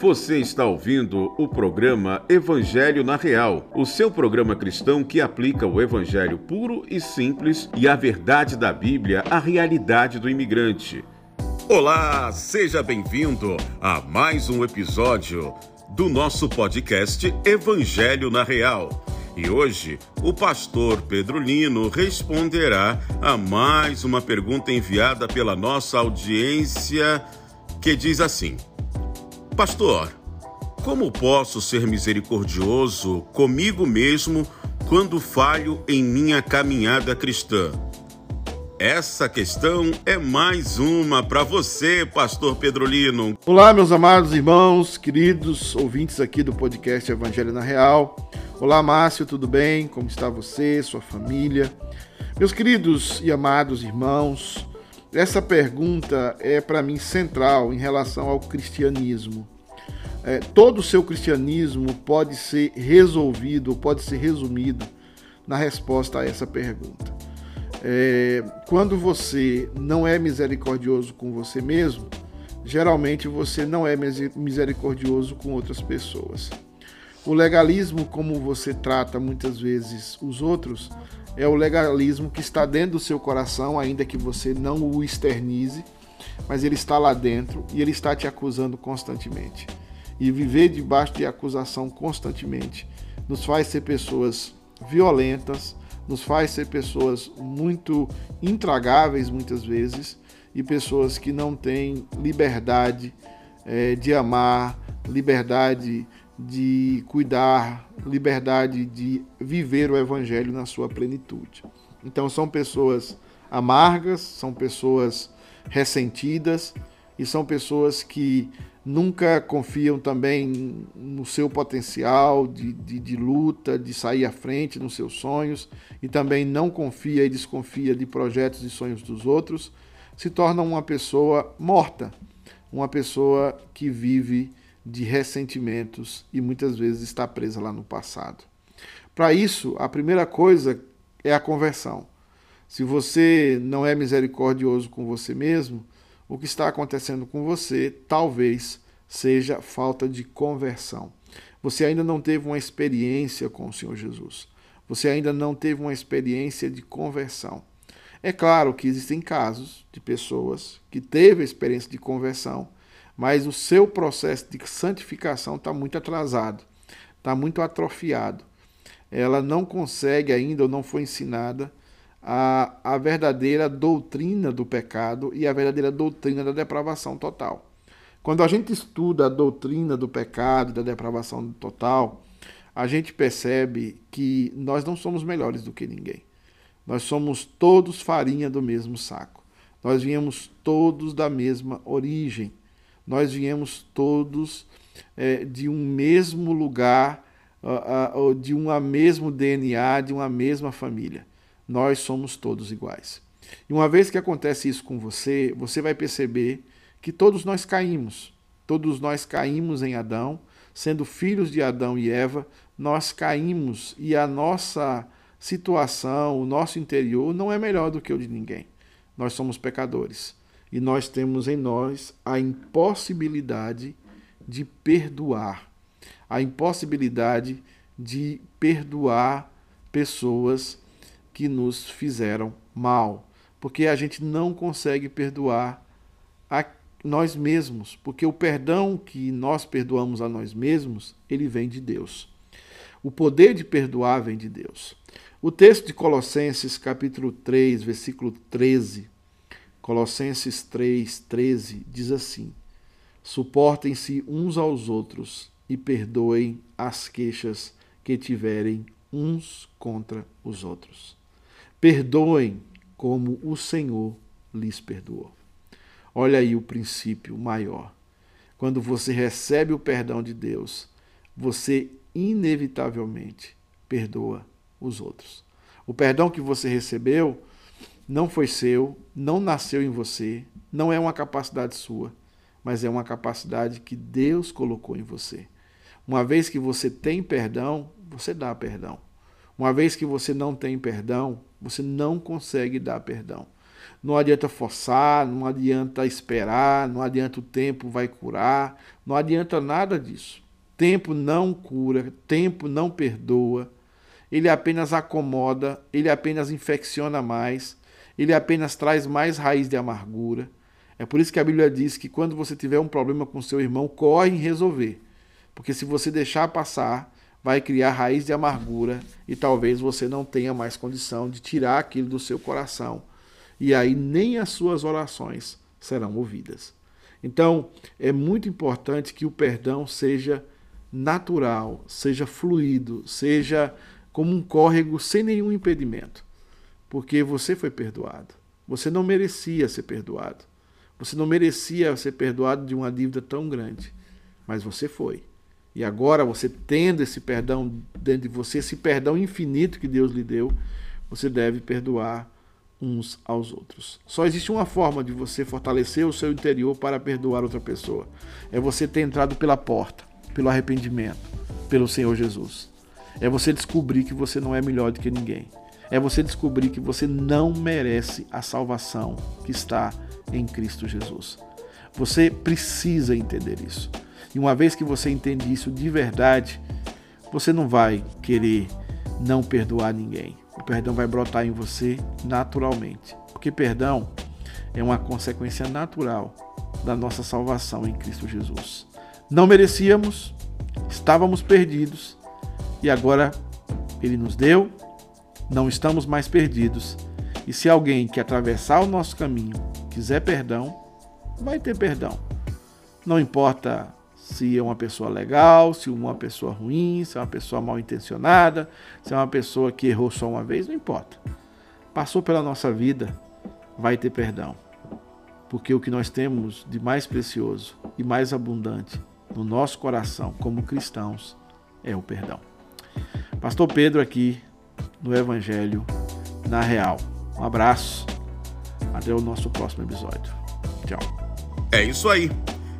Você está ouvindo o programa Evangelho na Real, o seu programa cristão que aplica o evangelho puro e simples e a verdade da Bíblia à realidade do imigrante. Olá, seja bem-vindo a mais um episódio do nosso podcast Evangelho na Real. E hoje o pastor Pedro Lino responderá a mais uma pergunta enviada pela nossa audiência que diz assim: Pastor, como posso ser misericordioso comigo mesmo quando falho em minha caminhada cristã? Essa questão é mais uma para você, Pastor Pedrolino. Olá, meus amados irmãos, queridos ouvintes aqui do podcast Evangelho na Real. Olá, Márcio, tudo bem? Como está você, sua família? Meus queridos e amados irmãos, essa pergunta é para mim central em relação ao cristianismo. É, todo o seu cristianismo pode ser resolvido, pode ser resumido na resposta a essa pergunta. É, quando você não é misericordioso com você mesmo, geralmente você não é misericordioso com outras pessoas. O legalismo, como você trata muitas vezes os outros, é o legalismo que está dentro do seu coração, ainda que você não o externize, mas ele está lá dentro e ele está te acusando constantemente. E viver debaixo de acusação constantemente nos faz ser pessoas violentas, nos faz ser pessoas muito intragáveis muitas vezes e pessoas que não têm liberdade é, de amar, liberdade de cuidar, liberdade de viver o Evangelho na sua plenitude. Então, são pessoas amargas, são pessoas ressentidas e são pessoas que nunca confiam também no seu potencial de, de, de, luta, de sair à frente nos seus sonhos e também não confia e desconfia de projetos e sonhos dos outros, se torna uma pessoa morta, uma pessoa que vive de ressentimentos e muitas vezes está presa lá no passado. Para isso, a primeira coisa é a conversão. Se você não é misericordioso com você mesmo, o que está acontecendo com você talvez seja falta de conversão. Você ainda não teve uma experiência com o Senhor Jesus. Você ainda não teve uma experiência de conversão. É claro que existem casos de pessoas que teve a experiência de conversão, mas o seu processo de santificação está muito atrasado, está muito atrofiado. Ela não consegue ainda ou não foi ensinada a, a verdadeira doutrina do pecado e a verdadeira doutrina da depravação total. Quando a gente estuda a doutrina do pecado da depravação total, a gente percebe que nós não somos melhores do que ninguém. Nós somos todos farinha do mesmo saco. Nós viemos todos da mesma origem nós viemos todos é, de um mesmo lugar, uh, uh, de um mesmo DNA, de uma mesma família. Nós somos todos iguais. E uma vez que acontece isso com você, você vai perceber que todos nós caímos. Todos nós caímos em Adão, sendo filhos de Adão e Eva, nós caímos e a nossa situação, o nosso interior não é melhor do que o de ninguém. Nós somos pecadores e nós temos em nós a impossibilidade de perdoar, a impossibilidade de perdoar pessoas que nos fizeram mal, porque a gente não consegue perdoar a nós mesmos, porque o perdão que nós perdoamos a nós mesmos, ele vem de Deus. O poder de perdoar vem de Deus. O texto de Colossenses, capítulo 3, versículo 13, Colossenses 3, 13 diz assim: Suportem-se uns aos outros e perdoem as queixas que tiverem uns contra os outros. Perdoem como o Senhor lhes perdoou. Olha aí o princípio maior. Quando você recebe o perdão de Deus, você inevitavelmente perdoa os outros. O perdão que você recebeu não foi seu, não nasceu em você, não é uma capacidade sua, mas é uma capacidade que Deus colocou em você. Uma vez que você tem perdão, você dá perdão. Uma vez que você não tem perdão, você não consegue dar perdão. Não adianta forçar, não adianta esperar, não adianta o tempo vai curar, não adianta nada disso. Tempo não cura, tempo não perdoa, ele apenas acomoda, ele apenas infecciona mais, ele apenas traz mais raiz de amargura. É por isso que a Bíblia diz que quando você tiver um problema com seu irmão, corre em resolver. Porque se você deixar passar, vai criar raiz de amargura e talvez você não tenha mais condição de tirar aquilo do seu coração. E aí nem as suas orações serão ouvidas. Então, é muito importante que o perdão seja natural, seja fluido, seja como um córrego sem nenhum impedimento. Porque você foi perdoado. Você não merecia ser perdoado. Você não merecia ser perdoado de uma dívida tão grande. Mas você foi. E agora, você tendo esse perdão dentro de você, esse perdão infinito que Deus lhe deu, você deve perdoar uns aos outros. Só existe uma forma de você fortalecer o seu interior para perdoar outra pessoa. É você ter entrado pela porta, pelo arrependimento, pelo Senhor Jesus. É você descobrir que você não é melhor do que ninguém. É você descobrir que você não merece a salvação que está em Cristo Jesus. Você precisa entender isso. E uma vez que você entende isso de verdade, você não vai querer não perdoar ninguém. O perdão vai brotar em você naturalmente. Porque perdão é uma consequência natural da nossa salvação em Cristo Jesus. Não merecíamos, estávamos perdidos e agora Ele nos deu, não estamos mais perdidos. E se alguém que atravessar o nosso caminho quiser perdão, vai ter perdão. Não importa se é uma pessoa legal, se é uma pessoa ruim, se é uma pessoa mal intencionada, se é uma pessoa que errou só uma vez, não importa. Passou pela nossa vida, vai ter perdão. Porque o que nós temos de mais precioso e mais abundante no nosso coração como cristãos é o perdão. Pastor Pedro aqui no Evangelho na Real. Um abraço. Até o nosso próximo episódio. Tchau. É isso aí.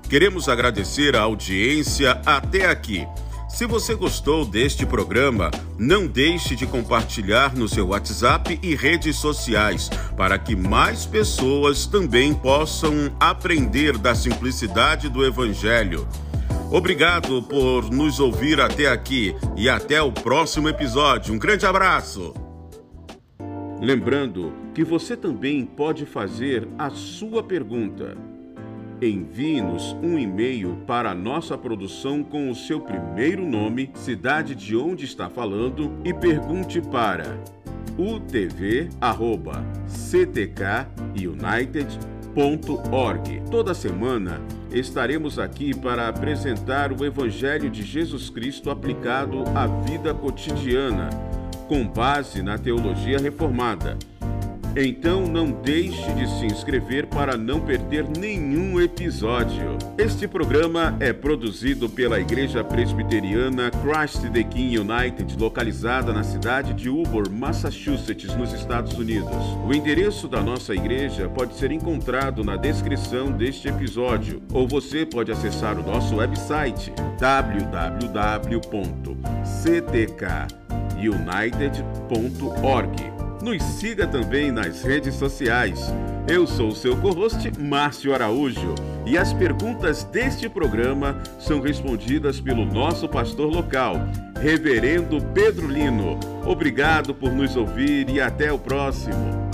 Queremos agradecer a audiência até aqui. Se você gostou deste programa, não deixe de compartilhar no seu WhatsApp e redes sociais para que mais pessoas também possam aprender da simplicidade do Evangelho. Obrigado por nos ouvir até aqui e até o próximo episódio. Um grande abraço! Lembrando que você também pode fazer a sua pergunta. Envie-nos um e-mail para a nossa produção com o seu primeiro nome, cidade de onde está falando e pergunte para utv@ctkunited.org. Toda semana estaremos aqui para apresentar o evangelho de Jesus Cristo aplicado à vida cotidiana, com base na teologia reformada então não deixe de se inscrever para não perder nenhum episódio. Este programa é produzido pela Igreja Presbiteriana Christ the King United, localizada na cidade de Ubor, Massachusetts, nos Estados Unidos. O endereço da nossa igreja pode ser encontrado na descrição deste episódio, ou você pode acessar o nosso website www.ctkunited.org. Nos siga também nas redes sociais. Eu sou o seu co-host, Márcio Araújo, e as perguntas deste programa são respondidas pelo nosso pastor local, Reverendo Pedro Lino. Obrigado por nos ouvir e até o próximo.